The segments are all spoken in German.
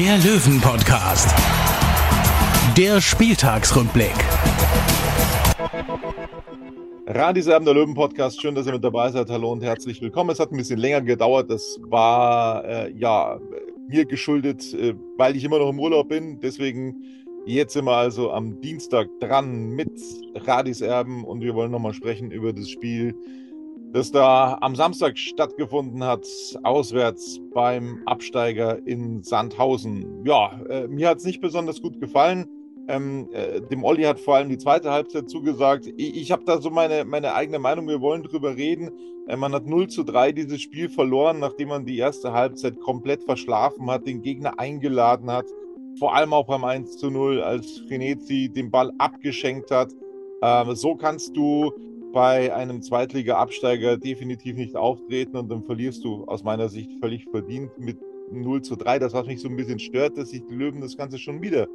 der Löwen-Podcast. Der Spieltagsrückblick. Radiserben der Löwen Podcast, schön, dass ihr mit dabei seid. Hallo und herzlich willkommen. Es hat ein bisschen länger gedauert. Das war äh, ja mir geschuldet, äh, weil ich immer noch im Urlaub bin. Deswegen jetzt sind wir also am Dienstag dran mit Radis Erben und wir wollen nochmal sprechen über das Spiel, das da am Samstag stattgefunden hat, auswärts beim Absteiger in Sandhausen. Ja, äh, mir hat es nicht besonders gut gefallen. Ähm, äh, dem Olli hat vor allem die zweite Halbzeit zugesagt. Ich, ich habe da so meine, meine eigene Meinung, wir wollen drüber reden. Äh, man hat 0 zu 3 dieses Spiel verloren, nachdem man die erste Halbzeit komplett verschlafen hat, den Gegner eingeladen hat. Vor allem auch beim 1 zu 0, als Frenetzi den Ball abgeschenkt hat. Ähm, so kannst du bei einem Zweitliga-Absteiger definitiv nicht auftreten und dann verlierst du aus meiner Sicht völlig verdient mit 0 zu 3. Das, was mich so ein bisschen stört, dass sich die Löwen das Ganze schon wieder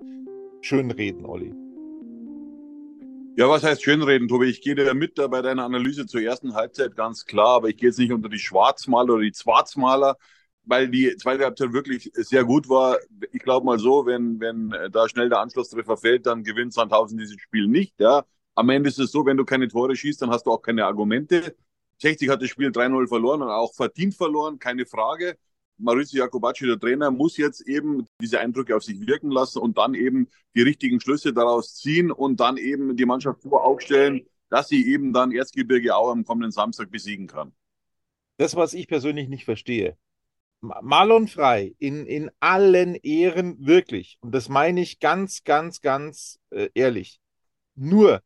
schönreden, Olli. Ja, was heißt schönreden, Tobi? Ich gehe dir mit da bei deiner Analyse zur ersten Halbzeit ganz klar, aber ich gehe jetzt nicht unter die Schwarzmaler oder die Schwarzmaler, weil die zweite Halbzeit wirklich sehr gut war. Ich glaube mal so, wenn, wenn da schnell der Anschlusstreffer fällt, dann gewinnt Sandhausen dieses Spiel nicht. Ja. Am Ende ist es so, wenn du keine Tore schießt, dann hast du auch keine Argumente. 60 hat das Spiel 3-0 verloren und auch verdient verloren, keine Frage. Maurizio Jacobacci, der Trainer, muss jetzt eben diese Eindrücke auf sich wirken lassen und dann eben die richtigen Schlüsse daraus ziehen und dann eben die Mannschaft so aufstellen, dass sie eben dann Erzgebirge auch am kommenden Samstag besiegen kann. Das, was ich persönlich nicht verstehe. Marlon Frei in, in allen Ehren wirklich, und das meine ich ganz, ganz, ganz äh, ehrlich. Nur,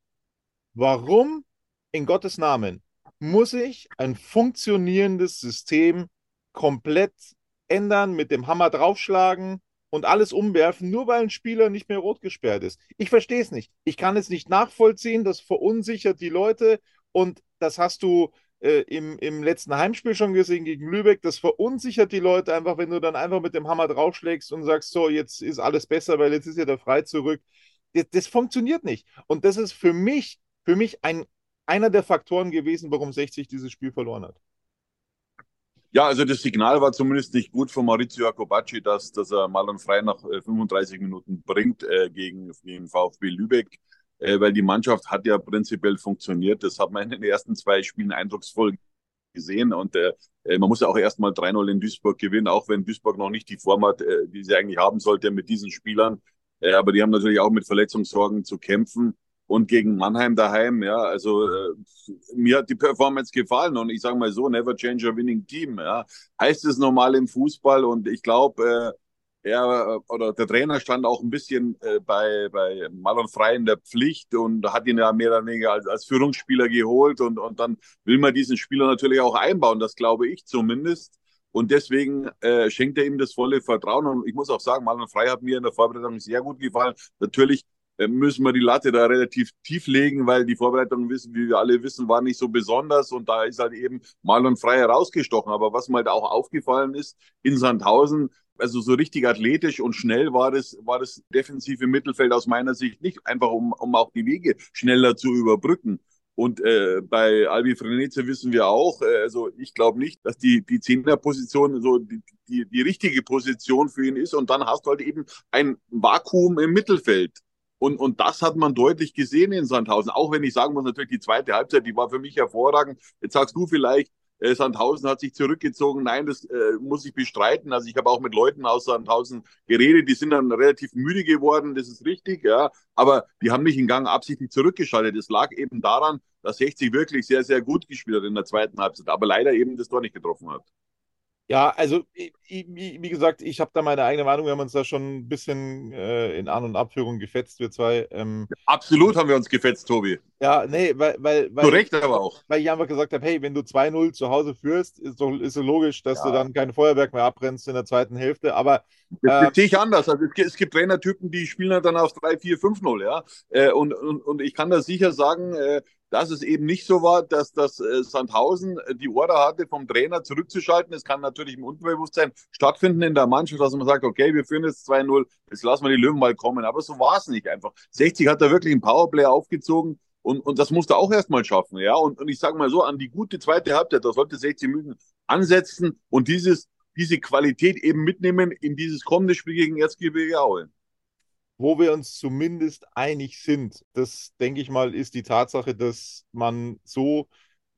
warum in Gottes Namen muss ich ein funktionierendes System komplett ändern, mit dem Hammer draufschlagen und alles umwerfen, nur weil ein Spieler nicht mehr rot gesperrt ist. Ich verstehe es nicht. Ich kann es nicht nachvollziehen. Das verunsichert die Leute und das hast du äh, im, im letzten Heimspiel schon gesehen gegen Lübeck. Das verunsichert die Leute einfach, wenn du dann einfach mit dem Hammer draufschlägst und sagst, so, jetzt ist alles besser, weil jetzt ist ja der Frei zurück. Das, das funktioniert nicht. Und das ist für mich, für mich ein, einer der Faktoren gewesen, warum 60 dieses Spiel verloren hat. Ja, also das Signal war zumindest nicht gut von Maurizio Jacobacci, dass, dass er Marlon Frei nach 35 Minuten bringt äh, gegen den VfB Lübeck, äh, weil die Mannschaft hat ja prinzipiell funktioniert. Das hat man in den ersten zwei Spielen eindrucksvoll gesehen und äh, man muss ja auch erstmal 3-0 in Duisburg gewinnen, auch wenn Duisburg noch nicht die Form hat, äh, die sie eigentlich haben sollte mit diesen Spielern. Äh, aber die haben natürlich auch mit Verletzungssorgen zu kämpfen und gegen Mannheim daheim. Ja, also äh, mir hat die Performance gefallen und ich sage mal so, never change a winning team. Ja, heißt es normal im Fußball und ich glaube, äh, er oder der Trainer stand auch ein bisschen äh, bei bei Marlon Frei in der Pflicht und hat ihn ja mehr oder weniger als, als Führungsspieler geholt und und dann will man diesen Spieler natürlich auch einbauen. Das glaube ich zumindest. Und deswegen äh, schenkt er ihm das volle Vertrauen. Und ich muss auch sagen, Marlon Frei hat mir in der Vorbereitung sehr gut gefallen. Natürlich äh, müssen wir die Latte da relativ tief legen, weil die Vorbereitung, wissen, wie wir alle wissen, war nicht so besonders und da ist halt eben Marlon Frei herausgestochen. Aber was mir halt auch aufgefallen ist, in Sandhausen, also so richtig athletisch und schnell war das, war das defensive Mittelfeld aus meiner Sicht nicht, einfach um, um auch die Wege schneller zu überbrücken. Und äh, bei Albi Frenetze wissen wir auch, äh, also ich glaube nicht, dass die, die Zehnerposition so die, die, die richtige Position für ihn ist. Und dann hast du halt eben ein Vakuum im Mittelfeld. Und, und das hat man deutlich gesehen in Sandhausen. Auch wenn ich sagen muss, natürlich die zweite Halbzeit, die war für mich hervorragend. Jetzt sagst du vielleicht, äh, Sandhausen hat sich zurückgezogen. Nein, das äh, muss ich bestreiten. Also ich habe auch mit Leuten aus Sandhausen geredet, die sind dann relativ müde geworden, das ist richtig, ja. Aber die haben nicht in Gang absichtlich zurückgeschaltet. Es lag eben daran, dass 60 wirklich sehr, sehr gut gespielt hat in der zweiten Halbzeit, aber leider eben das Tor nicht getroffen hat. Ja, also wie gesagt, ich habe da meine eigene Meinung. Wir haben uns da schon ein bisschen äh, in An- und Abführung gefetzt, wir zwei. Ähm, Absolut haben wir uns gefetzt, Tobi. Ja, nee, weil, weil, weil, Zu Recht aber auch. Weil ich einfach gesagt habe, hey, wenn du 2-0 zu Hause führst, ist doch ist so logisch, dass ja. du dann kein Feuerwerk mehr abbrennst in der zweiten Hälfte. Aber das, das sehe ich anders. Also es, es gibt Trainertypen, die spielen dann auf 3, 4, 5-0, ja. Äh, und, und, und ich kann da sicher sagen, äh, dass es eben nicht so war, dass das äh, Sandhausen äh, die Order hatte, vom Trainer zurückzuschalten. Es kann natürlich im Unterbewusstsein stattfinden in der Mannschaft, dass man sagt, okay, wir führen jetzt 2-0, jetzt lassen wir die Löwen mal kommen. Aber so war es nicht einfach. 60 hat da wirklich ein Powerplay aufgezogen und, und das musste auch erstmal schaffen. Ja, und, und ich sage mal so, an die gute zweite Halbzeit, da sollte 60 Minuten ansetzen und dieses, diese Qualität eben mitnehmen in dieses kommende Spiel gegen Erzgebirge Aue wo wir uns zumindest einig sind, das denke ich mal, ist die Tatsache, dass man so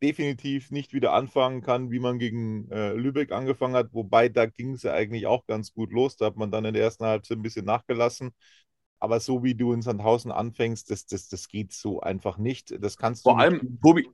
definitiv nicht wieder anfangen kann, wie man gegen äh, Lübeck angefangen hat. Wobei da ging es ja eigentlich auch ganz gut los. Da hat man dann in der ersten Halbzeit ein bisschen nachgelassen. Aber so wie du in Sandhausen anfängst, das, das, das geht so einfach nicht. Das kannst du. Vor allem, Tobi,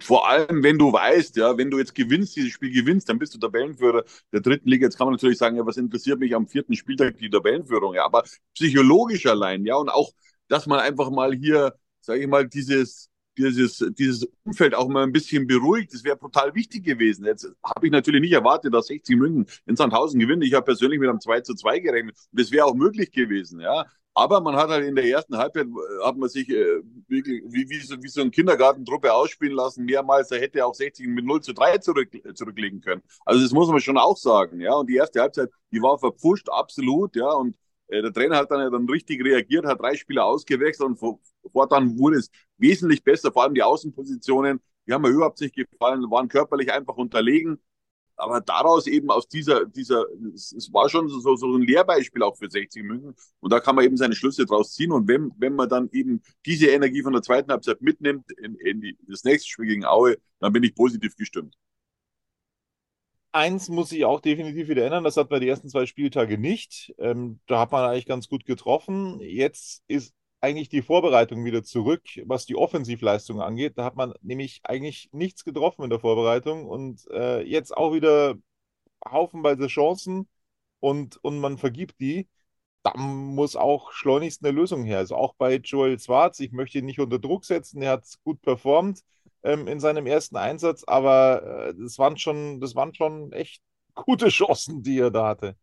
vor allem, wenn du weißt, ja, wenn du jetzt gewinnst, dieses Spiel gewinnst, dann bist du Tabellenführer der dritten Liga. Jetzt kann man natürlich sagen, ja, was interessiert mich am vierten Spieltag die Tabellenführung? Ja, aber psychologisch allein, ja, und auch, dass man einfach mal hier, sage ich mal, dieses, dieses, dieses Umfeld auch mal ein bisschen beruhigt, das wäre total wichtig gewesen. Jetzt habe ich natürlich nicht erwartet, dass 60 München in Sandhausen gewinnt. Ich habe persönlich mit einem 2 zu 2 gerechnet. Das wäre auch möglich gewesen, ja. Aber man hat halt in der ersten Halbzeit, äh, hat man sich äh, wie, wie, wie, so, wie so ein Kindergartentruppe ausspielen lassen, mehrmals, da hätte auch 60 mit 0 zu 3 zurück, zurücklegen können. Also das muss man schon auch sagen, ja. Und die erste Halbzeit, die war verpfuscht, absolut, ja. Und äh, der Trainer hat dann, ja dann richtig reagiert, hat drei Spieler ausgewechselt und fortan wurde es wesentlich besser, vor allem die Außenpositionen, die haben mir überhaupt nicht gefallen, waren körperlich einfach unterlegen aber daraus eben aus dieser, dieser, es, war schon so, so ein Lehrbeispiel auch für 60 München. Und da kann man eben seine Schlüsse draus ziehen. Und wenn, wenn man dann eben diese Energie von der zweiten Halbzeit mitnimmt in, in die, das nächste Spiel gegen Aue, dann bin ich positiv gestimmt. Eins muss sich auch definitiv wieder ändern. Das hat man die ersten zwei Spieltage nicht. Ähm, da hat man eigentlich ganz gut getroffen. Jetzt ist eigentlich die Vorbereitung wieder zurück, was die Offensivleistung angeht. Da hat man nämlich eigentlich nichts getroffen in der Vorbereitung und äh, jetzt auch wieder haufenweise Chancen und, und man vergibt die. Da muss auch schleunigst eine Lösung her. Also auch bei Joel Schwarz, ich möchte ihn nicht unter Druck setzen, er hat gut performt ähm, in seinem ersten Einsatz, aber äh, das, waren schon, das waren schon echt gute Chancen, die er da hatte.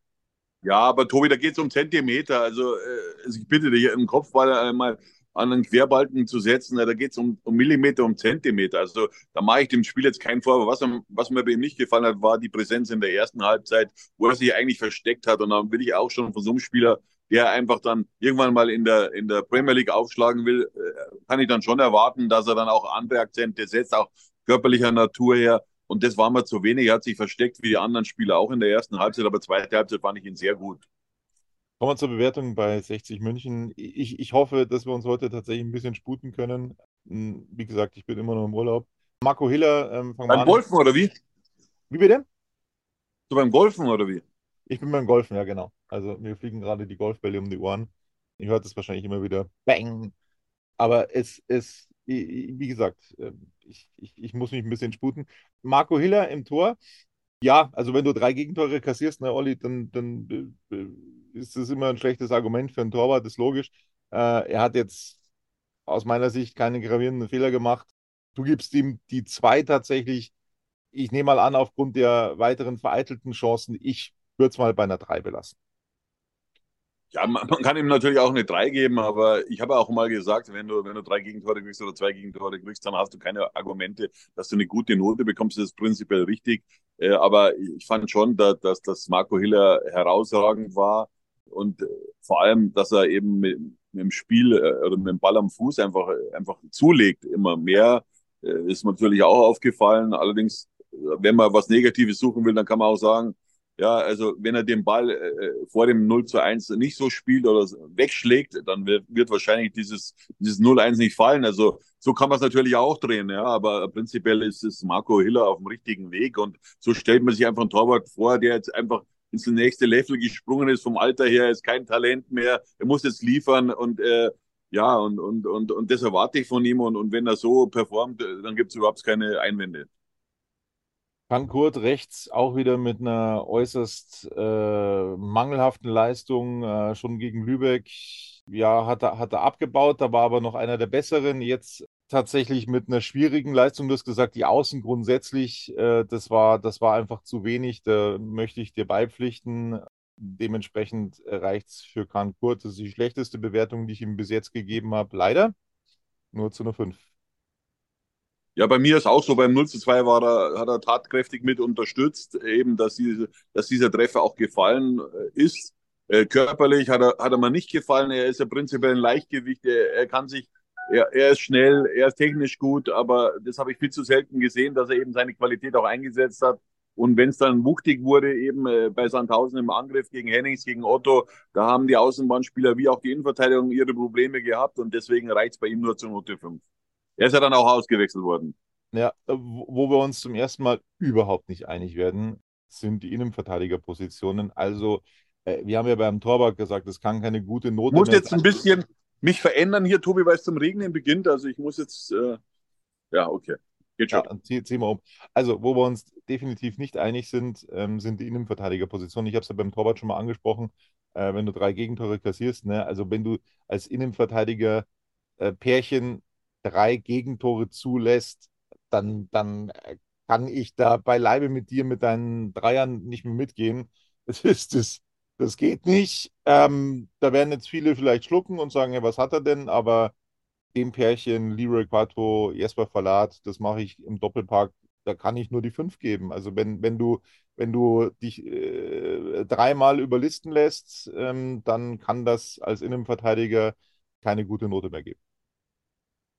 Ja, aber Tobi, da geht es um Zentimeter. Also, äh, also ich bitte dich, im Kopf mal einmal an einen Querbalken zu setzen, da geht es um, um, Millimeter, um Zentimeter. Also da mache ich dem Spiel jetzt keinen Vorwurf. Was, was, mir bei ihm nicht gefallen hat, war die Präsenz in der ersten Halbzeit, wo er sich eigentlich versteckt hat. Und dann will ich auch schon von so einem Spieler, der einfach dann irgendwann mal in der, in der Premier League aufschlagen will, äh, kann ich dann schon erwarten, dass er dann auch andere Akzente setzt, auch körperlicher Natur her. Und das war mir zu wenig. Er hat sich versteckt wie die anderen Spieler auch in der ersten Halbzeit, aber zweite Halbzeit fand ich ihn sehr gut. Kommen wir zur Bewertung bei 60 München. Ich, ich hoffe, dass wir uns heute tatsächlich ein bisschen sputen können. Hm, wie gesagt, ich bin immer noch im Urlaub. Marco Hiller, ähm, Beim an. Golfen oder wie? Wie bitte? Du beim Golfen oder wie? Ich bin beim Golfen, ja, genau. Also mir fliegen gerade die Golfbälle um die Ohren. Ihr hört es wahrscheinlich immer wieder. Bang! Aber es, es wie gesagt, ähm, ich, ich, ich muss mich ein bisschen sputen. Marco Hiller im Tor. Ja, also wenn du drei Gegentore kassierst, ne, Olli, dann, dann äh, ist das immer ein schlechtes Argument für einen Torwart, das ist logisch. Äh, er hat jetzt aus meiner Sicht keine gravierenden Fehler gemacht. Du gibst ihm die zwei tatsächlich, ich nehme mal an, aufgrund der weiteren vereitelten Chancen, ich würde es mal bei einer drei belassen. Ja, man, man, kann ihm natürlich auch eine 3 geben, aber ich habe auch mal gesagt, wenn du, wenn du drei Gegentore kriegst oder zwei Gegentore kriegst, dann hast du keine Argumente, dass du eine gute Note bekommst. Das ist prinzipiell richtig. Äh, aber ich fand schon, dass, dass, dass Marco Hiller herausragend war und äh, vor allem, dass er eben mit, mit dem Spiel äh, oder mit dem Ball am Fuß einfach, einfach zulegt, immer mehr. Äh, ist natürlich auch aufgefallen. Allerdings, wenn man was Negatives suchen will, dann kann man auch sagen, ja, also wenn er den Ball äh, vor dem 0 zu 1 nicht so spielt oder wegschlägt, dann wird, wird wahrscheinlich dieses, dieses 0-1 nicht fallen. Also so kann man es natürlich auch drehen, ja, aber prinzipiell ist es Marco Hiller auf dem richtigen Weg und so stellt man sich einfach einen Torwart vor, der jetzt einfach ins nächste Level gesprungen ist, vom Alter her, ist kein Talent mehr, er muss jetzt liefern und äh, ja, und, und, und, und das erwarte ich von ihm und, und wenn er so performt, dann gibt es überhaupt keine Einwände. Frankfurt rechts auch wieder mit einer äußerst äh, mangelhaften Leistung, äh, schon gegen Lübeck. Ja, hat er, hat er abgebaut, da war aber noch einer der besseren. Jetzt tatsächlich mit einer schwierigen Leistung. Du hast gesagt, die Außen grundsätzlich, äh, das war, das war einfach zu wenig. Da möchte ich dir beipflichten. Dementsprechend reicht es für Kahn Kurt. Das ist die schlechteste Bewertung, die ich ihm bis jetzt gegeben habe. Leider nur zu einer 5. Ja, bei mir ist auch so, beim 0 zu 2 war er, hat er tatkräftig mit unterstützt, eben, dass, diese, dass dieser Treffer auch gefallen äh, ist. Äh, körperlich hat er, hat er mir nicht gefallen. Er ist ja prinzipiell ein Leichtgewicht. Er, er kann sich, er, er ist schnell, er ist technisch gut, aber das habe ich viel zu selten gesehen, dass er eben seine Qualität auch eingesetzt hat. Und wenn es dann wuchtig wurde, eben äh, bei Sandhausen im Angriff gegen Hennings, gegen Otto, da haben die Außenbahnspieler wie auch die Innenverteidigung ihre Probleme gehabt und deswegen reicht es bei ihm nur zur Note 5. Er ist ja dann auch ausgewechselt worden. Ja, wo wir uns zum ersten Mal überhaupt nicht einig werden, sind die Innenverteidigerpositionen. Also, äh, wir haben ja beim Torwart gesagt, es kann keine gute Note Ich muss jetzt ein bisschen mich verändern hier, Tobi, weil es zum Regnen beginnt. Also, ich muss jetzt, äh, ja, okay. Geht schon. Ja, zieh, zieh mal um. Also, wo wir uns definitiv nicht einig sind, ähm, sind die Innenverteidigerpositionen. Ich habe es ja beim Torwart schon mal angesprochen. Äh, wenn du drei Gegentore kassierst, ne? also wenn du als Innenverteidiger äh, Pärchen drei Gegentore zulässt, dann, dann kann ich da beileibe mit dir mit deinen Dreiern nicht mehr mitgehen. Das ist das, das geht nicht. Ähm, da werden jetzt viele vielleicht schlucken und sagen, ja, was hat er denn? Aber dem Pärchen, Leroy Quattro, Jesper Verlat, das mache ich im Doppelpark, da kann ich nur die fünf geben. Also wenn, wenn du, wenn du dich äh, dreimal überlisten lässt, ähm, dann kann das als Innenverteidiger keine gute Note mehr geben.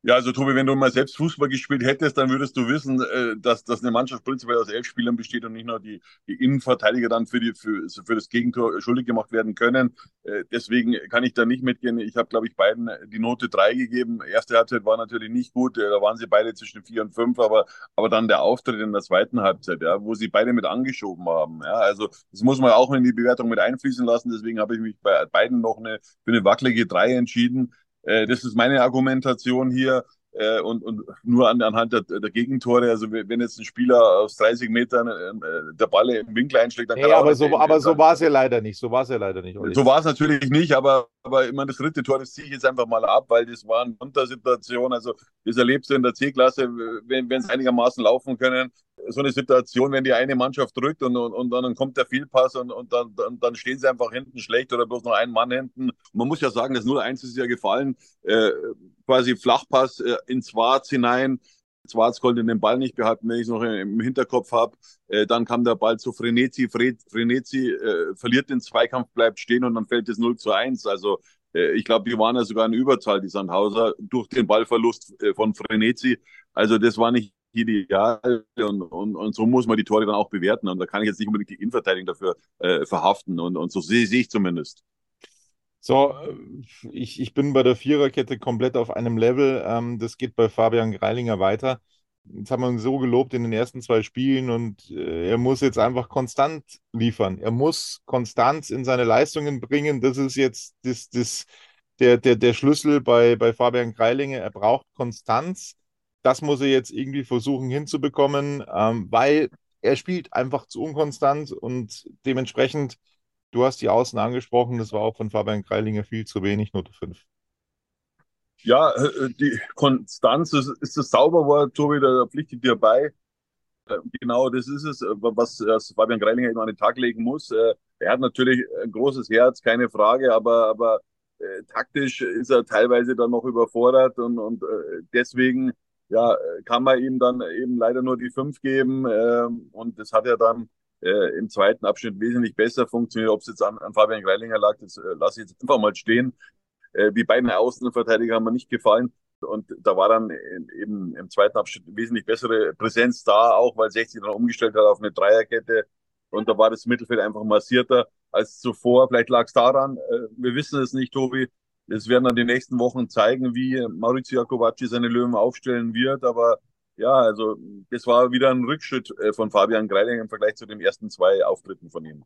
Ja, also Tobi, wenn du mal selbst Fußball gespielt hättest, dann würdest du wissen, äh, dass, dass eine Mannschaft prinzipiell aus elf Spielern besteht und nicht nur die, die Innenverteidiger dann für, die, für, für das Gegentor schuldig gemacht werden können. Äh, deswegen kann ich da nicht mitgehen. Ich habe, glaube ich, beiden die Note drei gegeben. Erste Halbzeit war natürlich nicht gut, äh, da waren sie beide zwischen vier und fünf, aber, aber dann der Auftritt in der zweiten Halbzeit, ja, wo sie beide mit angeschoben haben. Ja, also das muss man auch in die Bewertung mit einfließen lassen. Deswegen habe ich mich bei beiden noch eine, für eine wackelige drei entschieden. Äh, das ist meine Argumentation hier. Äh, und, und nur an, anhand der, der Gegentore, also wenn jetzt ein Spieler aus 30 Metern äh, der Ball im Winkel einschlägt, dann kann hey, aber so, aber so war es ja leider nicht. So war es ja leider nicht. Olli. So war es natürlich nicht, aber, aber ich meine, das dritte Tor, das ziehe ich jetzt einfach mal ab, weil das war eine Untersituation. Also das erlebst du in der C-Klasse, wenn es einigermaßen laufen können, so eine Situation, wenn die eine Mannschaft drückt und, und, und dann kommt der Fehlpass und, und dann, dann, dann stehen sie einfach hinten schlecht oder bloß noch ein Mann hinten. Man muss ja sagen, das 0-1 ist ja gefallen. Äh, quasi Flachpass äh, ins Schwarz hinein. Schwarz konnte den Ball nicht behalten, wenn ich es noch im Hinterkopf habe. Äh, dann kam der Ball zu Frenetzi. Frenetzi äh, verliert den Zweikampf, bleibt stehen und dann fällt es 0 zu 1. Also äh, ich glaube, die waren ja sogar in Überzahl, die Sandhauser, durch den Ballverlust äh, von Frenetzi. Also das war nicht ideal und, und, und so muss man die Tore dann auch bewerten. Und da kann ich jetzt nicht unbedingt die Innenverteidigung dafür äh, verhaften. Und, und so sehe seh ich zumindest. So, äh, ich, ich bin bei der Viererkette komplett auf einem Level. Ähm, das geht bei Fabian Greilinger weiter. Jetzt haben wir ihn so gelobt in den ersten zwei Spielen und äh, er muss jetzt einfach konstant liefern. Er muss Konstanz in seine Leistungen bringen. Das ist jetzt das, das, der, der, der Schlüssel bei, bei Fabian Greilinger. Er braucht Konstanz das muss er jetzt irgendwie versuchen hinzubekommen, ähm, weil er spielt einfach zu unkonstant und dementsprechend, du hast die Außen angesprochen, das war auch von Fabian Kreilinger viel zu wenig, Note 5. Ja, äh, die Konstanz ist, ist das Zauberwort, Tobi, da pflichtet dir bei. Äh, genau, das ist es, was Fabian Greilinger immer an den Tag legen muss. Äh, er hat natürlich ein großes Herz, keine Frage, aber, aber äh, taktisch ist er teilweise dann noch überfordert und, und äh, deswegen ja, kann man ihm dann eben leider nur die fünf geben. Ähm, und das hat ja dann äh, im zweiten Abschnitt wesentlich besser funktioniert. Ob es jetzt an, an Fabian Greilinger lag, das äh, lasse ich jetzt einfach mal stehen. Äh, die beiden Außenverteidiger haben mir nicht gefallen. Und da war dann eben im zweiten Abschnitt wesentlich bessere Präsenz da, auch weil 60 dann umgestellt hat auf eine Dreierkette. Und da war das Mittelfeld einfach massierter als zuvor. Vielleicht lag es daran, äh, wir wissen es nicht, Tobi. Es werden dann die nächsten Wochen zeigen, wie Maurizio Jacobacci seine Löwen aufstellen wird. Aber ja, also das war wieder ein Rückschritt äh, von Fabian Greiling im Vergleich zu den ersten zwei Auftritten von ihm.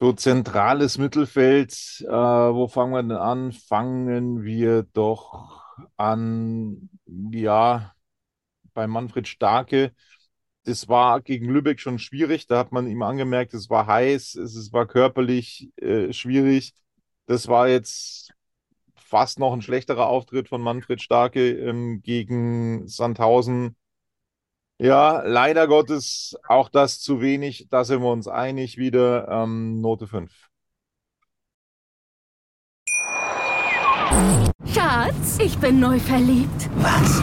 So zentrales Mittelfeld, äh, wo fangen wir denn an? Fangen wir doch an, ja, bei Manfred Starke. das war gegen Lübeck schon schwierig. Da hat man ihm angemerkt, es war heiß, es war körperlich äh, schwierig. Das war jetzt fast noch ein schlechterer Auftritt von Manfred Starke ähm, gegen Sandhausen. Ja, leider Gottes auch das zu wenig. Da sind wir uns einig wieder. Ähm, Note 5. Schatz, ich bin neu verliebt. Was?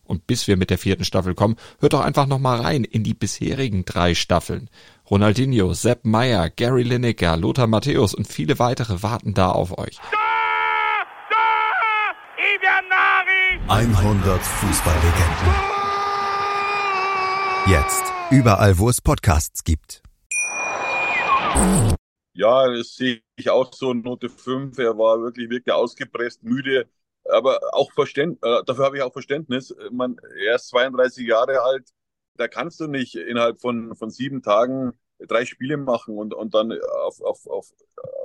Und bis wir mit der vierten Staffel kommen, hört doch einfach noch mal rein in die bisherigen drei Staffeln. Ronaldinho, Sepp Meyer, Gary Lineker, Lothar Matthäus und viele weitere warten da auf euch. 100 Fußballlegenden. Jetzt überall, wo es Podcasts gibt. Ja, das sehe ich auch so. Note 5. Er war wirklich, wirklich ausgepresst, müde. Aber auch Verständ, äh, dafür habe ich auch Verständnis. Man, er ist 32 Jahre alt. Da kannst du nicht innerhalb von, von sieben Tagen drei Spiele machen und, und dann auf, auf, auf,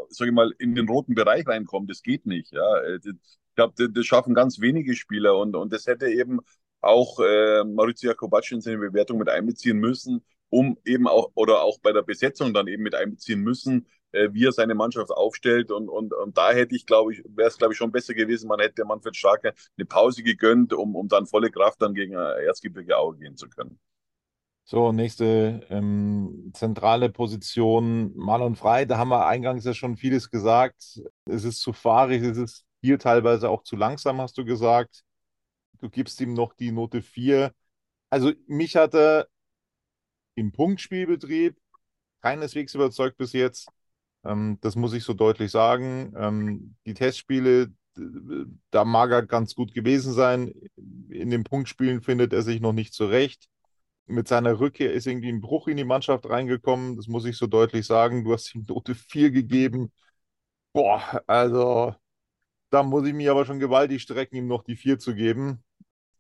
sag ich mal, in den roten Bereich reinkommen. Das geht nicht. Ja. Ich glaube, das schaffen ganz wenige Spieler und, und das hätte eben auch äh, Maurizio Jacobacci in seine Bewertung mit einbeziehen müssen, um eben auch oder auch bei der Besetzung dann eben mit einbeziehen müssen, äh, wie er seine Mannschaft aufstellt. Und, und, und da hätte ich, glaube ich, wäre es, glaube ich, schon besser gewesen, man hätte Manfred Starke eine Pause gegönnt, um, um dann volle Kraft dann gegen äh, Erzgebirge Aue gehen zu können. So, nächste ähm, zentrale Position, Marlon Frei. Da haben wir eingangs ja schon vieles gesagt. Es ist zu fahrig, es ist hier teilweise auch zu langsam, hast du gesagt du gibst ihm noch die Note 4. Also mich hat er im Punktspielbetrieb keineswegs überzeugt bis jetzt. Ähm, das muss ich so deutlich sagen. Ähm, die Testspiele, da mag er ganz gut gewesen sein. In den Punktspielen findet er sich noch nicht zurecht. Mit seiner Rückkehr ist irgendwie ein Bruch in die Mannschaft reingekommen. Das muss ich so deutlich sagen. Du hast ihm Note 4 gegeben. Boah, also da muss ich mich aber schon gewaltig strecken, ihm noch die 4 zu geben.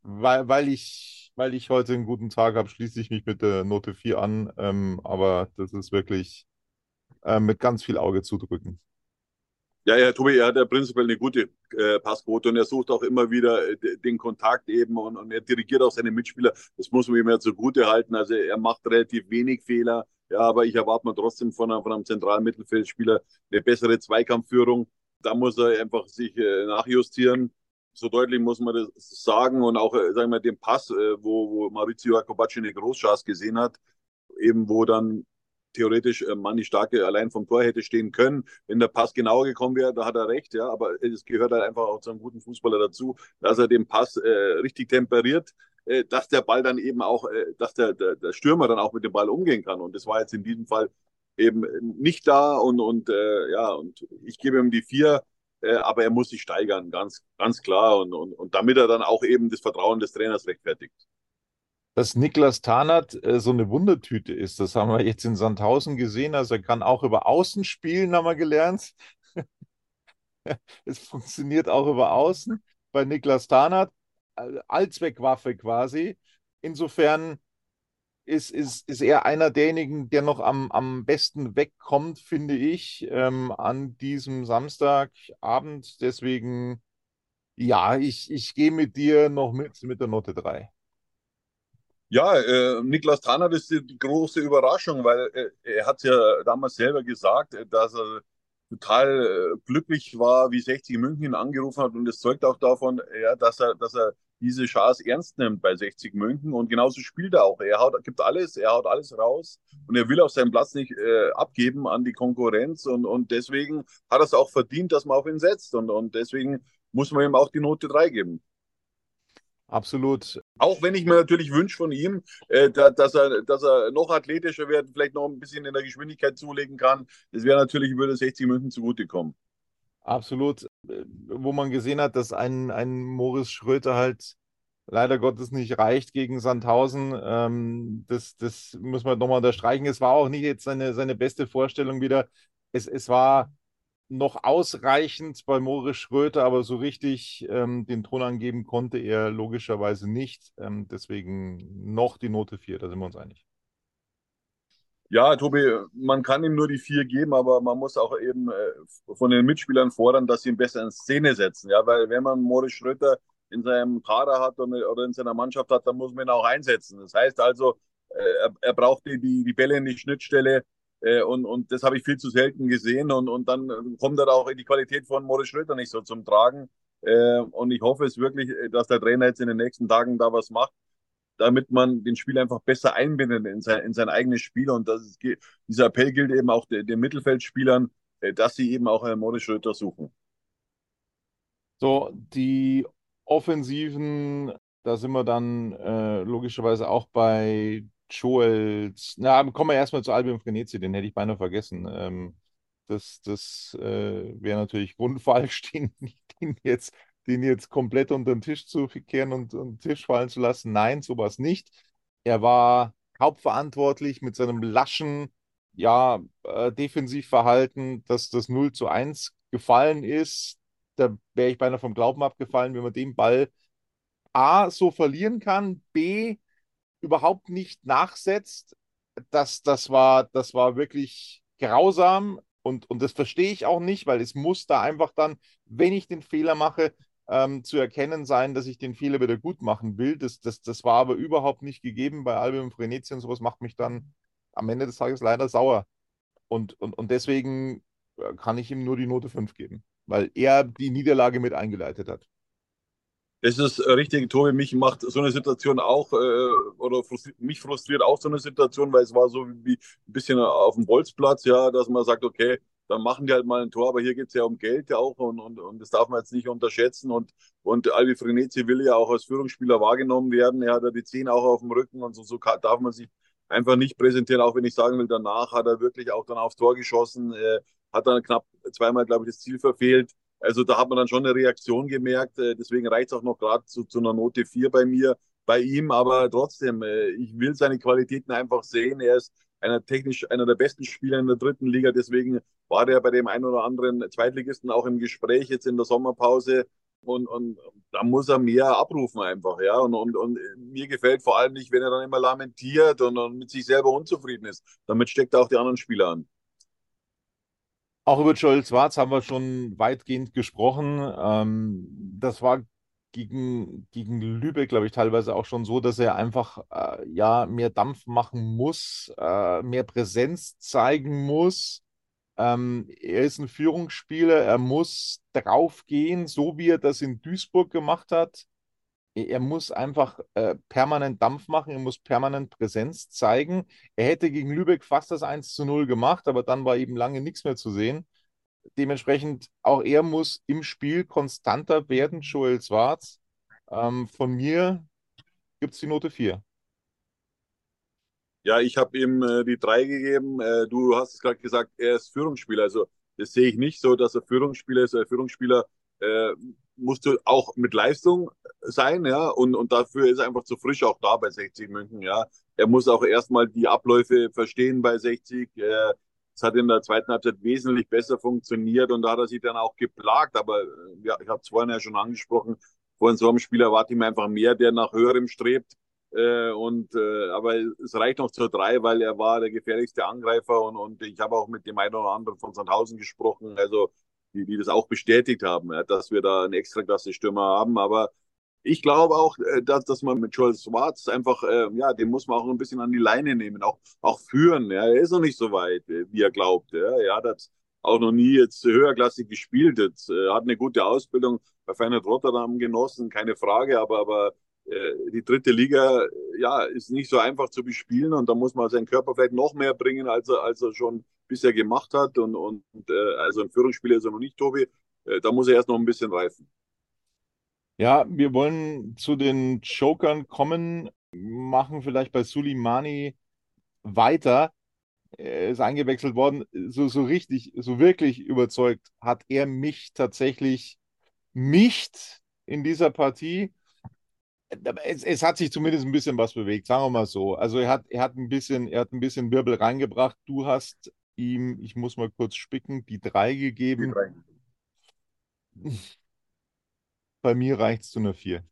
Weil, weil, ich, weil ich heute einen guten Tag habe, schließe ich mich mit der Note 4 an. Ähm, aber das ist wirklich äh, mit ganz viel Auge zudrücken. Ja, ja, Tobi, er hat ja prinzipiell eine gute äh, Passquote und er sucht auch immer wieder äh, den Kontakt eben und, und, er dirigiert auch seine Mitspieler. Das muss man ihm ja zugute halten. Also er macht relativ wenig Fehler. Ja, aber ich erwarte mal trotzdem von einem, von einem zentralen Mittelfeldspieler eine bessere Zweikampfführung. Da muss er einfach sich äh, nachjustieren so deutlich muss man das sagen und auch, äh, sagen wir, den Pass, äh, wo, wo Maurizio Jacobacci eine Großchance gesehen hat, eben wo dann theoretisch äh, Manni Starke allein vom Tor hätte stehen können. Wenn der Pass genauer gekommen wäre, da hat er recht, ja, aber es gehört halt einfach auch zu einem guten Fußballer dazu, dass er den Pass äh, richtig temperiert, äh, dass der Ball dann eben auch, äh, dass der, der, der Stürmer dann auch mit dem Ball umgehen kann. Und das war jetzt in diesem Fall eben nicht da und, und äh, ja, und ich gebe ihm die vier äh, aber er muss sich steigern, ganz, ganz klar. Und, und, und damit er dann auch eben das Vertrauen des Trainers rechtfertigt. Dass Niklas Tarnert äh, so eine Wundertüte ist, das haben wir jetzt in Sandhausen gesehen. Also er kann auch über Außen spielen, haben wir gelernt. es funktioniert auch über Außen bei Niklas Tarnert. Allzweckwaffe quasi. Insofern ist, ist, ist er einer derjenigen, der noch am, am besten wegkommt, finde ich, ähm, an diesem Samstagabend. Deswegen, ja, ich, ich gehe mit dir noch mit, mit der Note 3. Ja, äh, Niklas Tanner ist die große Überraschung, weil äh, er hat ja damals selber gesagt, äh, dass er total äh, glücklich war, wie 60 München ihn angerufen hat und es zeugt auch davon, ja, dass er, dass er diese Chance ernst nimmt bei 60 München und genauso spielt er auch. Er haut, gibt alles, er haut alles raus und er will auch seinen Platz nicht äh, abgeben an die Konkurrenz und, und deswegen hat er es auch verdient, dass man auf ihn setzt und, und deswegen muss man ihm auch die Note 3 geben. Absolut. Auch wenn ich mir natürlich wünsche von ihm, äh, da, dass, er, dass er noch athletischer wird, vielleicht noch ein bisschen in der Geschwindigkeit zulegen kann. Das wäre natürlich, würde 60 München zugutekommen. Absolut. Wo man gesehen hat, dass ein, ein Moritz Schröter halt leider Gottes nicht reicht gegen Sandhausen. Ähm, das, das muss man nochmal unterstreichen. Es war auch nicht jetzt seine, seine beste Vorstellung wieder. es, es war noch ausreichend bei Moritz Schröter, aber so richtig ähm, den Ton angeben konnte er logischerweise nicht. Ähm, deswegen noch die Note 4, da sind wir uns einig. Ja, Tobi, man kann ihm nur die vier geben, aber man muss auch eben äh, von den Mitspielern fordern, dass sie ihn besser in Szene setzen. Ja, weil wenn man Moritz Schröter in seinem Kader hat oder in seiner Mannschaft hat, dann muss man ihn auch einsetzen. Das heißt also, äh, er, er braucht die, die, die Bälle in die Schnittstelle äh, und, und das habe ich viel zu selten gesehen und, und dann kommt er auch die Qualität von Moritz Schröter nicht so zum Tragen. Und ich hoffe es wirklich, dass der Trainer jetzt in den nächsten Tagen da was macht damit man den Spieler einfach besser einbindet in sein, in sein eigenes Spiel. Und das ist, dieser Appell gilt eben auch den, den Mittelfeldspielern, äh, dass sie eben auch einen Morris Schröter suchen. So, die Offensiven, da sind wir dann äh, logischerweise auch bei Joels. Na, kommen wir erstmal zu Albion Frenetzi, den hätte ich beinahe vergessen. Ähm, das das äh, wäre natürlich grundfalsch, den, den jetzt den jetzt komplett unter den Tisch zu kehren und, und den Tisch fallen zu lassen. Nein, sowas nicht. Er war hauptverantwortlich mit seinem laschen, ja, äh, Defensivverhalten, dass das 0 zu 1 gefallen ist. Da wäre ich beinahe vom Glauben abgefallen, wenn man den Ball A so verlieren kann, B überhaupt nicht nachsetzt. Das, das, war, das war wirklich grausam und, und das verstehe ich auch nicht, weil es muss da einfach dann, wenn ich den Fehler mache, ähm, zu erkennen sein, dass ich den Fehler wieder gut machen will. Das, das, das war aber überhaupt nicht gegeben bei Albion Frenetzi und sowas macht mich dann am Ende des Tages leider sauer. Und, und, und deswegen äh, kann ich ihm nur die Note 5 geben, weil er die Niederlage mit eingeleitet hat. Das ist richtig, Tobi. Mich macht so eine Situation auch, äh, oder frustriert, mich frustriert auch so eine Situation, weil es war so wie ein bisschen auf dem Bolzplatz, ja, dass man sagt, okay, dann machen die halt mal ein Tor, aber hier geht es ja um Geld ja auch und, und, und das darf man jetzt nicht unterschätzen. Und, und Albi Frenetzi will ja auch als Führungsspieler wahrgenommen werden. Er hat ja die Zehn auch auf dem Rücken und so, so darf man sich einfach nicht präsentieren, auch wenn ich sagen will, danach hat er wirklich auch dann aufs Tor geschossen, äh, hat dann knapp zweimal, glaube ich, das Ziel verfehlt. Also da hat man dann schon eine Reaktion gemerkt. Äh, deswegen reicht es auch noch gerade zu, zu einer Note 4 bei mir, bei ihm. Aber trotzdem, äh, ich will seine Qualitäten einfach sehen. Er ist einer technisch einer der besten Spieler in der dritten Liga. Deswegen war der bei dem einen oder anderen Zweitligisten auch im Gespräch jetzt in der Sommerpause. Und, und da muss er mehr abrufen einfach, ja. Und, und, und mir gefällt vor allem nicht, wenn er dann immer lamentiert und, und mit sich selber unzufrieden ist. Damit steckt er auch die anderen Spieler an. Auch über Joel Schwarz haben wir schon weitgehend gesprochen. Ähm, das war gegen, gegen Lübeck, glaube ich, teilweise auch schon so, dass er einfach äh, ja mehr Dampf machen muss, äh, mehr Präsenz zeigen muss. Ähm, er ist ein Führungsspieler, er muss draufgehen, so wie er das in Duisburg gemacht hat. Er muss einfach äh, permanent Dampf machen, er muss permanent Präsenz zeigen. Er hätte gegen Lübeck fast das 1 zu 0 gemacht, aber dann war eben lange nichts mehr zu sehen dementsprechend auch er muss im Spiel konstanter werden, Joel Schwarz. Ähm, von mir gibt es die Note 4. Ja, ich habe ihm äh, die 3 gegeben. Äh, du hast es gerade gesagt, er ist Führungsspieler. Also das sehe ich nicht so, dass er Führungsspieler ist. Ein Führungsspieler äh, musst du auch mit Leistung sein, ja, und, und dafür ist er einfach zu frisch auch da bei 60 München, ja. Er muss auch erstmal die Abläufe verstehen bei 60. Äh, es hat in der zweiten Halbzeit wesentlich besser funktioniert und da hat er sich dann auch geplagt. Aber äh, ja, ich habe es vorhin ja schon angesprochen, von so einem Spieler erwarte ich mir einfach mehr, der nach höherem strebt. Äh, und äh, aber es reicht noch zur drei, weil er war der gefährlichste Angreifer und, und ich habe auch mit dem einen oder anderen von Sandhausen gesprochen, also die, die das auch bestätigt haben, dass wir da einen Extraklasse-Stürmer haben. Aber ich glaube auch, äh, dass, dass man mit Joel Schwarz einfach, äh, ja, den muss man auch ein bisschen an die Leine nehmen, auch, auch führen. Ja. Er ist noch nicht so weit, äh, wie er glaubt. Ja. Er hat auch noch nie jetzt höherklassig gespielt. Jetzt, äh, hat eine gute Ausbildung bei Feyenoord Rotterdam genossen, keine Frage, aber, aber die dritte Liga, ja, ist nicht so einfach zu bespielen und da muss man seinen Körper vielleicht noch mehr bringen, als er, als er schon bisher gemacht hat. Und, und äh, also ein Führungsspieler ist er noch nicht, Tobi. Äh, da muss er erst noch ein bisschen reifen. Ja, wir wollen zu den Jokern kommen, machen vielleicht bei Suleimani weiter. Er ist eingewechselt worden. So, so richtig, so wirklich überzeugt hat er mich tatsächlich nicht in dieser Partie. Es, es, hat sich zumindest ein bisschen was bewegt, sagen wir mal so. Also er hat, er hat ein bisschen, er hat ein bisschen Wirbel reingebracht. Du hast ihm, ich muss mal kurz spicken, die drei gegeben. Die drei. Bei mir reicht es zu einer vier.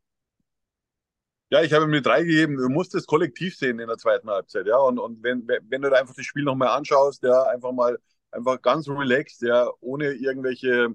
Ja, ich habe ihm eine 3 gegeben. Du musst es kollektiv sehen in der zweiten Halbzeit, ja. Und, und wenn, wenn du da einfach das Spiel nochmal anschaust, ja, einfach mal, einfach ganz relaxed, ja, ohne irgendwelche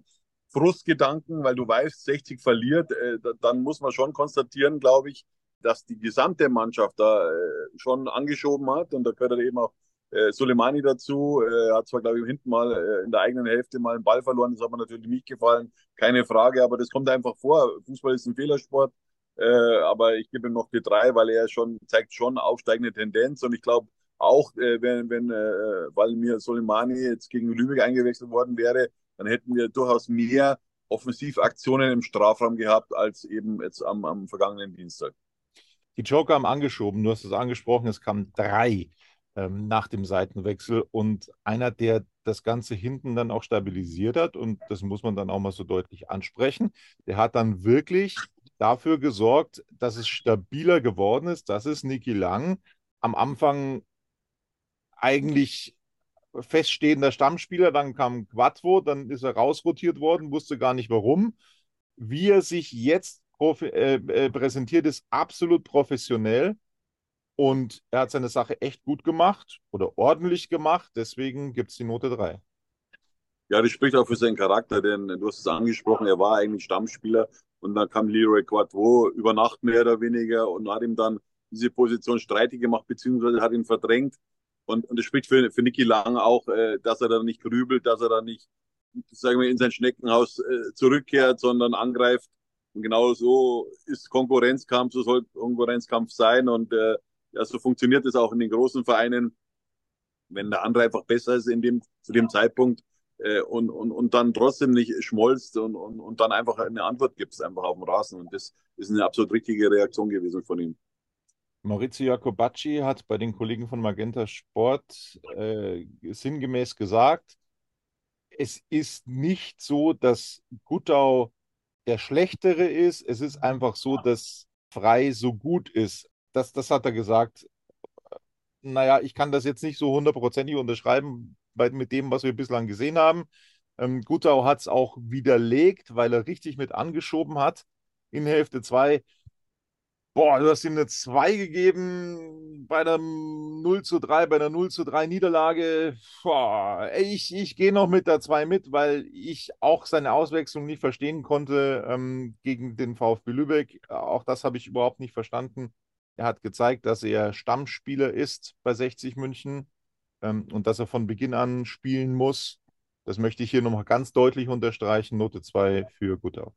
Frustgedanken, weil du weißt, 60 verliert, äh, dann muss man schon konstatieren, glaube ich, dass die gesamte Mannschaft da äh, schon angeschoben hat. Und da gehört halt eben auch äh, Soleimani dazu. Er hat zwar, glaube ich, hinten mal äh, in der eigenen Hälfte mal einen Ball verloren, das hat mir natürlich nicht gefallen, keine Frage, aber das kommt einfach vor. Fußball ist ein Fehlersport. Äh, aber ich gebe ihm noch die drei, weil er schon zeigt schon aufsteigende Tendenz und ich glaube auch, äh, wenn, wenn äh, weil mir Soleimani jetzt gegen Lübeck eingewechselt worden wäre, dann hätten wir durchaus mehr Offensivaktionen im Strafraum gehabt als eben jetzt am, am vergangenen Dienstag. Die Joker haben angeschoben, du hast es angesprochen, es kamen drei ähm, nach dem Seitenwechsel und einer, der das Ganze hinten dann auch stabilisiert hat und das muss man dann auch mal so deutlich ansprechen, der hat dann wirklich dafür gesorgt, dass es stabiler geworden ist. Das ist Niki Lang. Am Anfang eigentlich feststehender Stammspieler, dann kam Quattro, dann ist er rausrotiert worden, wusste gar nicht warum. Wie er sich jetzt äh, äh, präsentiert, ist absolut professionell und er hat seine Sache echt gut gemacht oder ordentlich gemacht. Deswegen gibt es die Note 3. Ja, das spricht auch für seinen Charakter, denn du hast es angesprochen, er war eigentlich Stammspieler und dann kam Leroy Quattro über Nacht mehr oder weniger und hat ihm dann diese Position streitig gemacht, beziehungsweise hat ihn verdrängt. Und, und das spricht für, für Niki Lang auch, äh, dass er da nicht grübelt, dass er da nicht, sagen wir, in sein Schneckenhaus äh, zurückkehrt, sondern angreift. Und genau so ist Konkurrenzkampf, so soll Konkurrenzkampf sein. Und äh, ja, so funktioniert es auch in den großen Vereinen. Wenn der andere einfach besser ist in dem, zu dem Zeitpunkt, äh, und, und, und dann trotzdem nicht schmolzt und, und, und dann einfach eine Antwort gibst, einfach auf dem Rasen. Und das ist eine absolut richtige Reaktion gewesen von ihm. Maurizio Jacobacci hat bei den Kollegen von Magenta Sport äh, sinngemäß gesagt, es ist nicht so, dass Guttau der Schlechtere ist. Es ist einfach so, dass Frei so gut ist. Das, das hat er gesagt. Naja, ich kann das jetzt nicht so hundertprozentig unterschreiben, bei, mit dem, was wir bislang gesehen haben. Ähm, Gutau hat es auch widerlegt, weil er richtig mit angeschoben hat in Hälfte 2. Boah, du hast ihm eine 2 gegeben bei der 0 zu 3, bei der 0 zu 3 Niederlage. Boah, ich ich gehe noch mit der 2 mit, weil ich auch seine Auswechslung nicht verstehen konnte ähm, gegen den VfB Lübeck. Auch das habe ich überhaupt nicht verstanden. Er hat gezeigt, dass er Stammspieler ist bei 60 München ähm, und dass er von Beginn an spielen muss. Das möchte ich hier nochmal ganz deutlich unterstreichen. Note 2 für Guttau.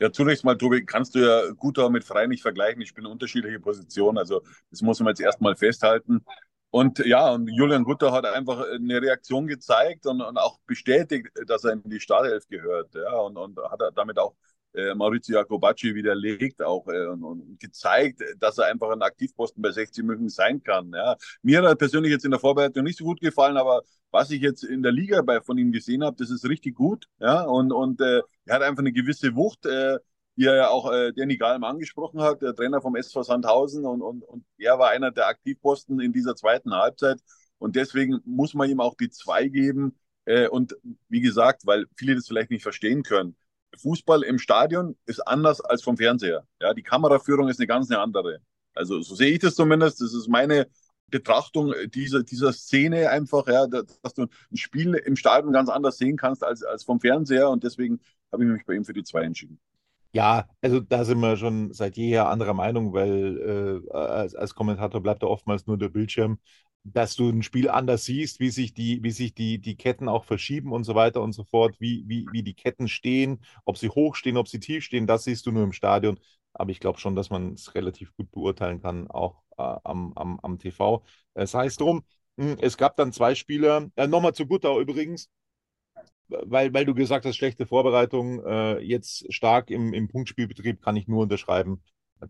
Ja, zunächst mal, Tobi, kannst du ja Guttau mit Frei nicht vergleichen. Ich eine unterschiedliche Position. Also, das muss man jetzt erstmal festhalten. Und ja, und Julian Gutter hat einfach eine Reaktion gezeigt und, und auch bestätigt, dass er in die Startelf gehört. Ja, und, und hat damit auch äh, Maurizio Jacobacci widerlegt auch äh, und, und, gezeigt, dass er einfach ein Aktivposten bei 60 München sein kann. Ja. Mir hat persönlich jetzt in der Vorbereitung nicht so gut gefallen, aber was ich jetzt in der Liga bei, von ihm gesehen habe, das ist richtig gut. Ja. Und, und äh, er hat einfach eine gewisse Wucht, äh, die er ja auch äh, Danny Galm angesprochen hat, der Trainer vom SV Sandhausen. Und, und, und er war einer der Aktivposten in dieser zweiten Halbzeit. Und deswegen muss man ihm auch die zwei geben. Äh, und wie gesagt, weil viele das vielleicht nicht verstehen können, Fußball im Stadion ist anders als vom Fernseher. Ja, die Kameraführung ist eine ganz eine andere. Also so sehe ich das zumindest. Das ist meine Betrachtung dieser, dieser Szene einfach, ja, dass du ein Spiel im Stadion ganz anders sehen kannst als, als vom Fernseher. Und deswegen habe ich mich bei ihm für die zwei entschieden. Ja, also da sind wir schon seit jeher anderer Meinung, weil äh, als, als Kommentator bleibt da oftmals nur der Bildschirm dass du ein Spiel anders siehst, wie sich die, wie sich die, die Ketten auch verschieben und so weiter und so fort, wie, wie, wie die Ketten stehen, ob sie hoch stehen, ob sie tief stehen, das siehst du nur im Stadion. Aber ich glaube schon, dass man es relativ gut beurteilen kann, auch äh, am, am, am TV. Es heißt drum, hm, es gab dann zwei Spieler, äh, nochmal zu Guttau übrigens, weil, weil du gesagt hast, schlechte Vorbereitung, äh, jetzt stark im, im Punktspielbetrieb kann ich nur unterschreiben.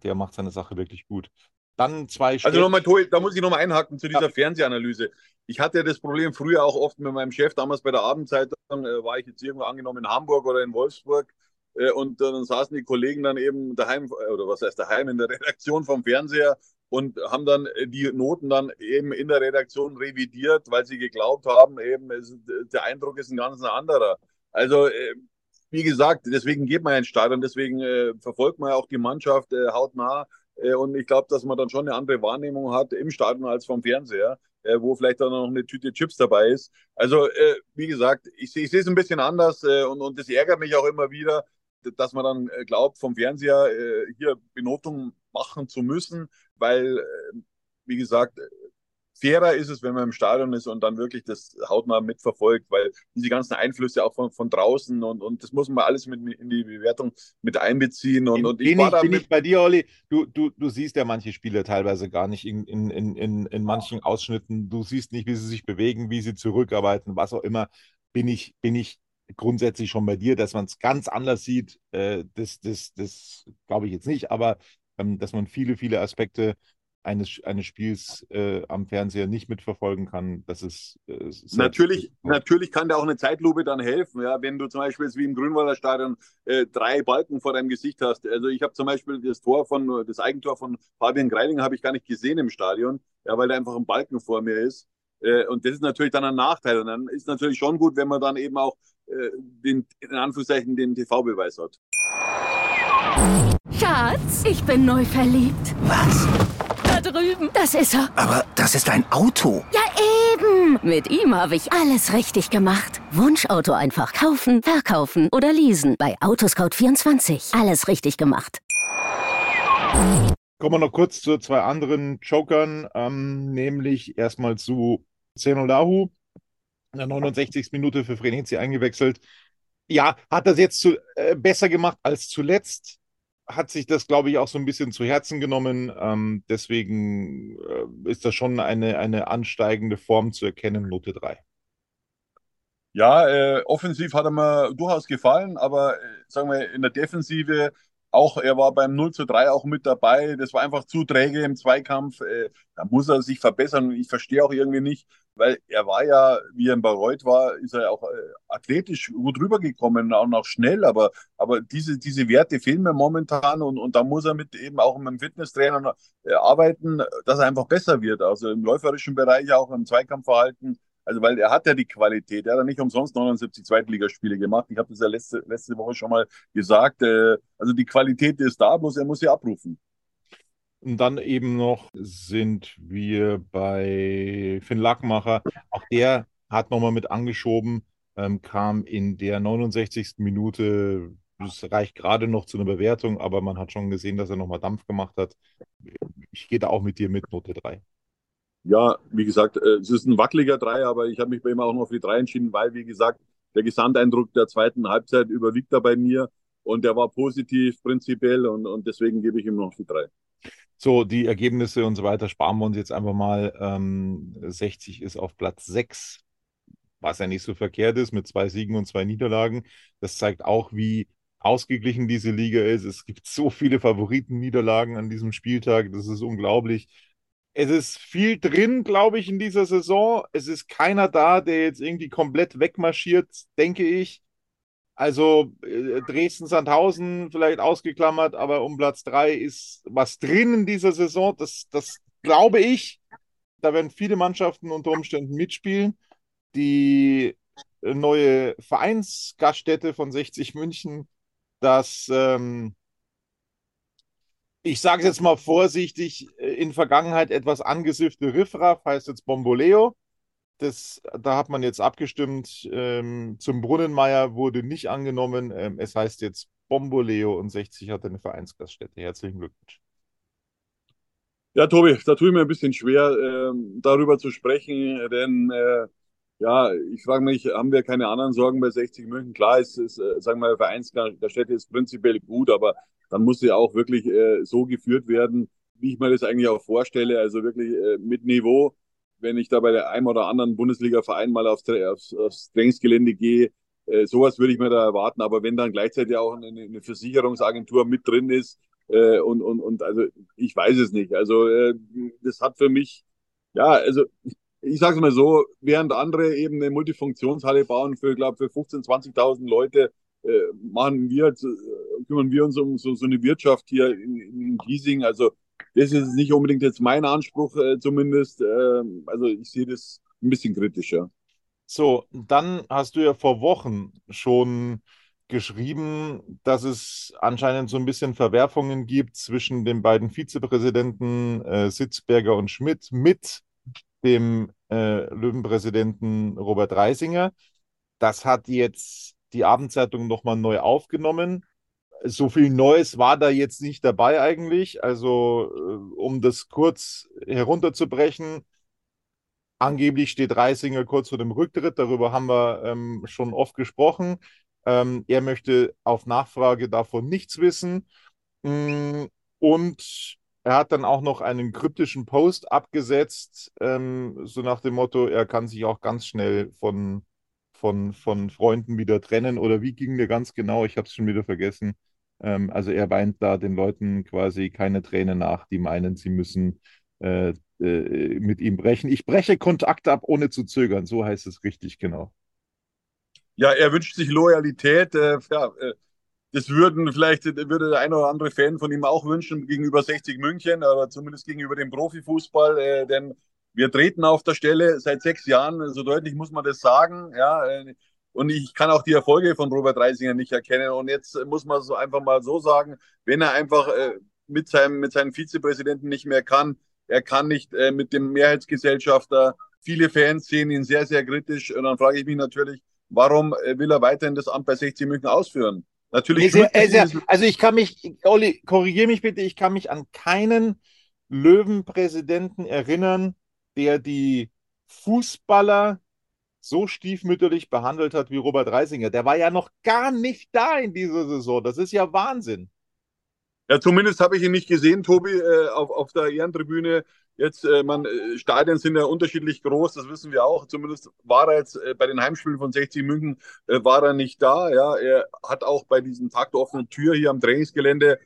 Der macht seine Sache wirklich gut. Dann zwei Also nochmal, da muss ich nochmal einhaken zu dieser ja. Fernsehanalyse. Ich hatte das Problem früher auch oft mit meinem Chef, damals bei der Abendzeitung, äh, war ich jetzt irgendwo angenommen in Hamburg oder in Wolfsburg. Äh, und dann saßen die Kollegen dann eben daheim, äh, oder was heißt daheim, in der Redaktion vom Fernseher und haben dann äh, die Noten dann eben in der Redaktion revidiert, weil sie geglaubt haben, eben es, der Eindruck ist ein ganz anderer. Also äh, wie gesagt, deswegen geht man ins Stadion, deswegen äh, verfolgt man ja auch die Mannschaft äh, hautnah. Äh, und ich glaube, dass man dann schon eine andere Wahrnehmung hat im Stadion als vom Fernseher, äh, wo vielleicht dann noch eine Tüte Chips dabei ist. Also, äh, wie gesagt, ich, ich sehe es ein bisschen anders und, und das ärgert mich auch immer wieder, dass man dann glaubt, vom Fernseher hier Benotung machen zu müssen, weil, wie gesagt, fairer ist es, wenn man im Stadion ist und dann wirklich das hautnah mitverfolgt, weil diese ganzen Einflüsse auch von, von draußen und, und das muss man alles mit in die Bewertung mit einbeziehen. Und, und ich bin, ich, bin ich bei dir, Olli, du, du, du siehst ja manche Spiele teilweise gar nicht in, in, in, in manchen Ausschnitten. Du siehst nicht, wie sie sich bewegen, wie sie zurückarbeiten, was auch immer. Bin ich, bin ich grundsätzlich schon bei dir, dass man es ganz anders sieht. Äh, das das, das glaube ich jetzt nicht, aber ähm, dass man viele, viele Aspekte eines, eines Spiels äh, am Fernseher nicht mitverfolgen kann, das ist äh, natürlich, natürlich kann da auch eine Zeitlupe dann helfen, ja, wenn du zum Beispiel wie im Grünwalder Stadion äh, drei Balken vor deinem Gesicht hast. Also ich habe zum Beispiel das Tor von das Eigentor von Fabian Greilinger habe ich gar nicht gesehen im Stadion, ja, weil da einfach ein Balken vor mir ist. Äh, und das ist natürlich dann ein Nachteil. Und dann ist natürlich schon gut, wenn man dann eben auch äh, den in Anführungszeichen den TV-Beweis hat. Schatz, ich bin neu verliebt. Was? Da drüben. Das ist er. Aber das ist ein Auto. Ja, eben. Mit ihm habe ich alles richtig gemacht. Wunschauto einfach kaufen, verkaufen oder leasen. Bei Autoscout24. Alles richtig gemacht. Kommen wir noch kurz zu zwei anderen Jokern, ähm, nämlich erstmal zu Zenolahu. In der 69. Minute für Frenetzi eingewechselt. Ja, hat das jetzt zu, äh, besser gemacht als zuletzt hat sich das, glaube ich, auch so ein bisschen zu Herzen genommen. Ähm, deswegen äh, ist das schon eine, eine ansteigende Form zu erkennen, Note 3. Ja, äh, offensiv hat er mir durchaus gefallen, aber äh, sagen wir in der Defensive auch, er war beim 0 zu 3 auch mit dabei. Das war einfach zu träge im Zweikampf. Äh, da muss er sich verbessern. Ich verstehe auch irgendwie nicht, weil er war ja, wie er in Bayreuth war, ist er auch äh, athletisch gut rübergekommen, auch noch schnell. Aber, aber diese, diese Werte fehlen mir momentan und, und da muss er mit eben auch mit dem Fitnesstrainer äh, arbeiten, dass er einfach besser wird. Also im läuferischen Bereich, auch im Zweikampfverhalten also, weil er hat ja die Qualität. Er hat ja nicht umsonst 79 Zweitligaspiele gemacht. Ich habe das ja letzte, letzte Woche schon mal gesagt. Äh, also, die Qualität ist da, bloß er muss sie abrufen. Und dann eben noch sind wir bei Finn Lackmacher. Auch der hat nochmal mit angeschoben, ähm, kam in der 69. Minute. Das reicht gerade noch zu einer Bewertung, aber man hat schon gesehen, dass er nochmal Dampf gemacht hat. Ich gehe da auch mit dir mit Note 3. Ja, wie gesagt, äh, es ist ein wackeliger Drei, aber ich habe mich bei ihm auch noch für die Drei entschieden, weil, wie gesagt, der Gesamteindruck der zweiten Halbzeit überwiegt da bei mir und der war positiv prinzipiell und, und deswegen gebe ich ihm noch die Drei. So, die Ergebnisse und so weiter sparen wir uns jetzt einfach mal. Ähm, 60 ist auf Platz 6, was ja nicht so verkehrt ist, mit zwei Siegen und zwei Niederlagen. Das zeigt auch, wie ausgeglichen diese Liga ist. Es gibt so viele Favoriten-Niederlagen an diesem Spieltag, das ist unglaublich. Es ist viel drin, glaube ich, in dieser Saison. Es ist keiner da, der jetzt irgendwie komplett wegmarschiert, denke ich. Also äh, Dresden-Sandhausen vielleicht ausgeklammert, aber um Platz 3 ist was drin in dieser Saison. Das, das glaube ich. Da werden viele Mannschaften unter Umständen mitspielen. Die neue Vereinsgaststätte von 60 München, das ähm, ich sage es jetzt mal vorsichtig, äh, in Vergangenheit etwas angesiffte Riffraff heißt jetzt Bomboleo. Das, da hat man jetzt abgestimmt. Ähm, zum Brunnenmeier wurde nicht angenommen. Ähm, es heißt jetzt Bomboleo und 60 hat eine Vereinsgaststätte. Herzlichen Glückwunsch. Ja, Tobi, da tue ich mir ein bisschen schwer, ähm, darüber zu sprechen, denn äh, ja, ich frage mich, haben wir keine anderen Sorgen bei 60 München? Klar, es ist, äh, sagen wir, Vereinsgaststätte ist prinzipiell gut, aber dann muss sie auch wirklich äh, so geführt werden, wie ich mir das eigentlich auch vorstelle. Also wirklich äh, mit Niveau. Wenn ich da bei der einem oder anderen Bundesliga-Verein mal aufs, aufs, aufs Trainingsgelände gehe, äh, sowas würde ich mir da erwarten. Aber wenn dann gleichzeitig auch eine, eine Versicherungsagentur mit drin ist äh, und, und, und also ich weiß es nicht. Also äh, das hat für mich, ja, also ich sage es mal so, während andere eben eine Multifunktionshalle bauen für, glaube für 15.000, 20.000 Leute, machen wir, äh, kümmern wir uns um so, so eine Wirtschaft hier in, in Giesing. Also das ist nicht unbedingt jetzt mein Anspruch, äh, zumindest. Äh, also ich sehe das ein bisschen kritischer. So, dann hast du ja vor Wochen schon geschrieben, dass es anscheinend so ein bisschen Verwerfungen gibt zwischen den beiden Vizepräsidenten äh, Sitzberger und Schmidt mit dem äh, Löwenpräsidenten Robert Reisinger. Das hat jetzt die Abendzeitung nochmal neu aufgenommen. So viel Neues war da jetzt nicht dabei eigentlich. Also, äh, um das kurz herunterzubrechen, angeblich steht Reisinger kurz vor dem Rücktritt. Darüber haben wir ähm, schon oft gesprochen. Ähm, er möchte auf Nachfrage davon nichts wissen. Mm, und er hat dann auch noch einen kryptischen Post abgesetzt, ähm, so nach dem Motto, er kann sich auch ganz schnell von, von, von Freunden wieder trennen. Oder wie ging der ganz genau? Ich habe es schon wieder vergessen. Ähm, also er weint da den Leuten quasi keine Tränen nach, die meinen, sie müssen äh, äh, mit ihm brechen. Ich breche Kontakte ab, ohne zu zögern. So heißt es richtig, genau. Ja, er wünscht sich Loyalität. Äh, ja, äh, das würden vielleicht würde der eine oder andere Fan von ihm auch wünschen gegenüber 60 München, aber zumindest gegenüber dem Profifußball, äh, denn wir treten auf der Stelle seit sechs Jahren, so deutlich muss man das sagen, ja. Und ich kann auch die Erfolge von Robert Reisinger nicht erkennen. Und jetzt muss man so einfach mal so sagen, wenn er einfach äh, mit seinem mit seinem Vizepräsidenten nicht mehr kann, er kann nicht äh, mit dem Mehrheitsgesellschafter. Viele Fans sehen ihn sehr, sehr kritisch. Und dann frage ich mich natürlich, warum äh, will er weiterhin das Amt bei 60 München ausführen? Natürlich. Nee, sehr, sehr, also ich kann mich, Olli, korrigiere mich bitte, ich kann mich an keinen Löwenpräsidenten erinnern, der die Fußballer so stiefmütterlich behandelt hat wie Robert Reisinger. Der war ja noch gar nicht da in dieser Saison. Das ist ja Wahnsinn. Ja, zumindest habe ich ihn nicht gesehen, Tobi, äh, auf, auf der Ehrentribüne. Jetzt, äh, man, äh, Stadien sind ja unterschiedlich groß, das wissen wir auch. Zumindest war er jetzt bei den Heimspielen von 60 München, war er nicht da. Ja, er hat auch bei diesem Tag der offenen Tür hier am Trainingsgelände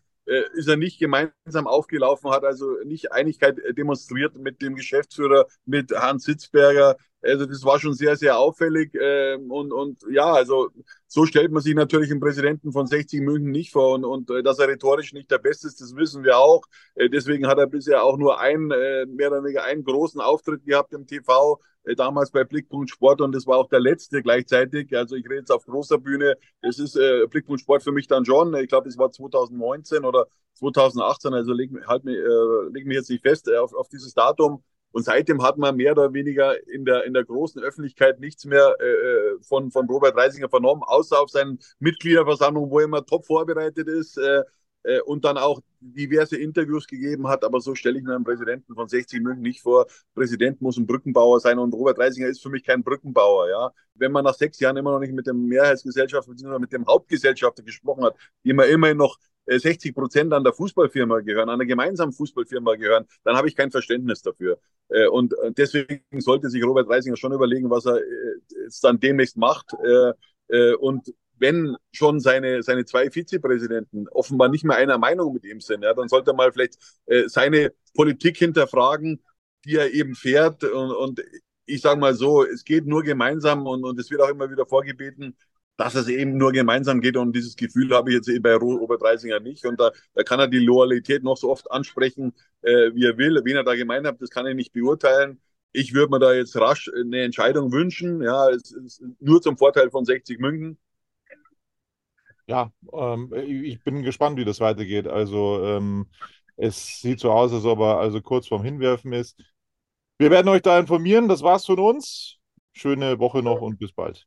ist er nicht gemeinsam aufgelaufen, hat also nicht Einigkeit äh, demonstriert mit dem Geschäftsführer, mit Hans Sitzberger. Also das war schon sehr, sehr auffällig. Äh, und, und ja, also so stellt man sich natürlich einen Präsidenten von 60 München nicht vor. Und, und äh, dass er rhetorisch nicht der Beste ist, das wissen wir auch. Äh, deswegen hat er bisher auch nur einen, äh, mehr oder weniger einen großen Auftritt gehabt im TV damals bei Blickpunkt Sport und das war auch der letzte gleichzeitig. Also ich rede jetzt auf großer Bühne. Es ist äh, Blickpunkt Sport für mich dann schon. Ich glaube, es war 2019 oder 2018. Also leg, halt äh, leg mich jetzt nicht fest auf, auf dieses Datum. Und seitdem hat man mehr oder weniger in der, in der großen Öffentlichkeit nichts mehr äh, äh von, von Robert Reisinger vernommen, außer auf seinen Mitgliederversammlungen, wo er immer top vorbereitet ist. Äh, äh, und dann auch diverse Interviews gegeben hat. Aber so stelle ich mir einen Präsidenten von 60 München nicht vor. Präsident muss ein Brückenbauer sein und Robert Reisinger ist für mich kein Brückenbauer. Ja, wenn man nach sechs Jahren immer noch nicht mit dem Mehrheitsgesellschafter bzw. mit dem Hauptgesellschafter gesprochen hat, die immer immerhin noch 60 äh, Prozent an der Fußballfirma gehören, an der gemeinsamen Fußballfirma gehören, dann habe ich kein Verständnis dafür. Äh, und deswegen sollte sich Robert Reisinger schon überlegen, was er jetzt dann demnächst macht. Und wenn schon seine, seine zwei Vizepräsidenten offenbar nicht mehr einer Meinung mit ihm sind, ja, dann sollte er mal vielleicht äh, seine Politik hinterfragen, die er eben fährt. Und, und ich sage mal so, es geht nur gemeinsam und, und es wird auch immer wieder vorgebeten, dass es eben nur gemeinsam geht. Und dieses Gefühl habe ich jetzt eben bei Robert Reisinger nicht. Und da, da kann er die Loyalität noch so oft ansprechen, äh, wie er will. Wen er da gemeint hat, das kann ich nicht beurteilen. Ich würde mir da jetzt rasch eine Entscheidung wünschen. Ja, es ist nur zum Vorteil von 60 München ja, ähm, ich bin gespannt, wie das weitergeht. Also ähm, es sieht so aus, als ob er also kurz vorm Hinwerfen ist. Wir werden euch da informieren. Das war's von uns. Schöne Woche noch und bis bald.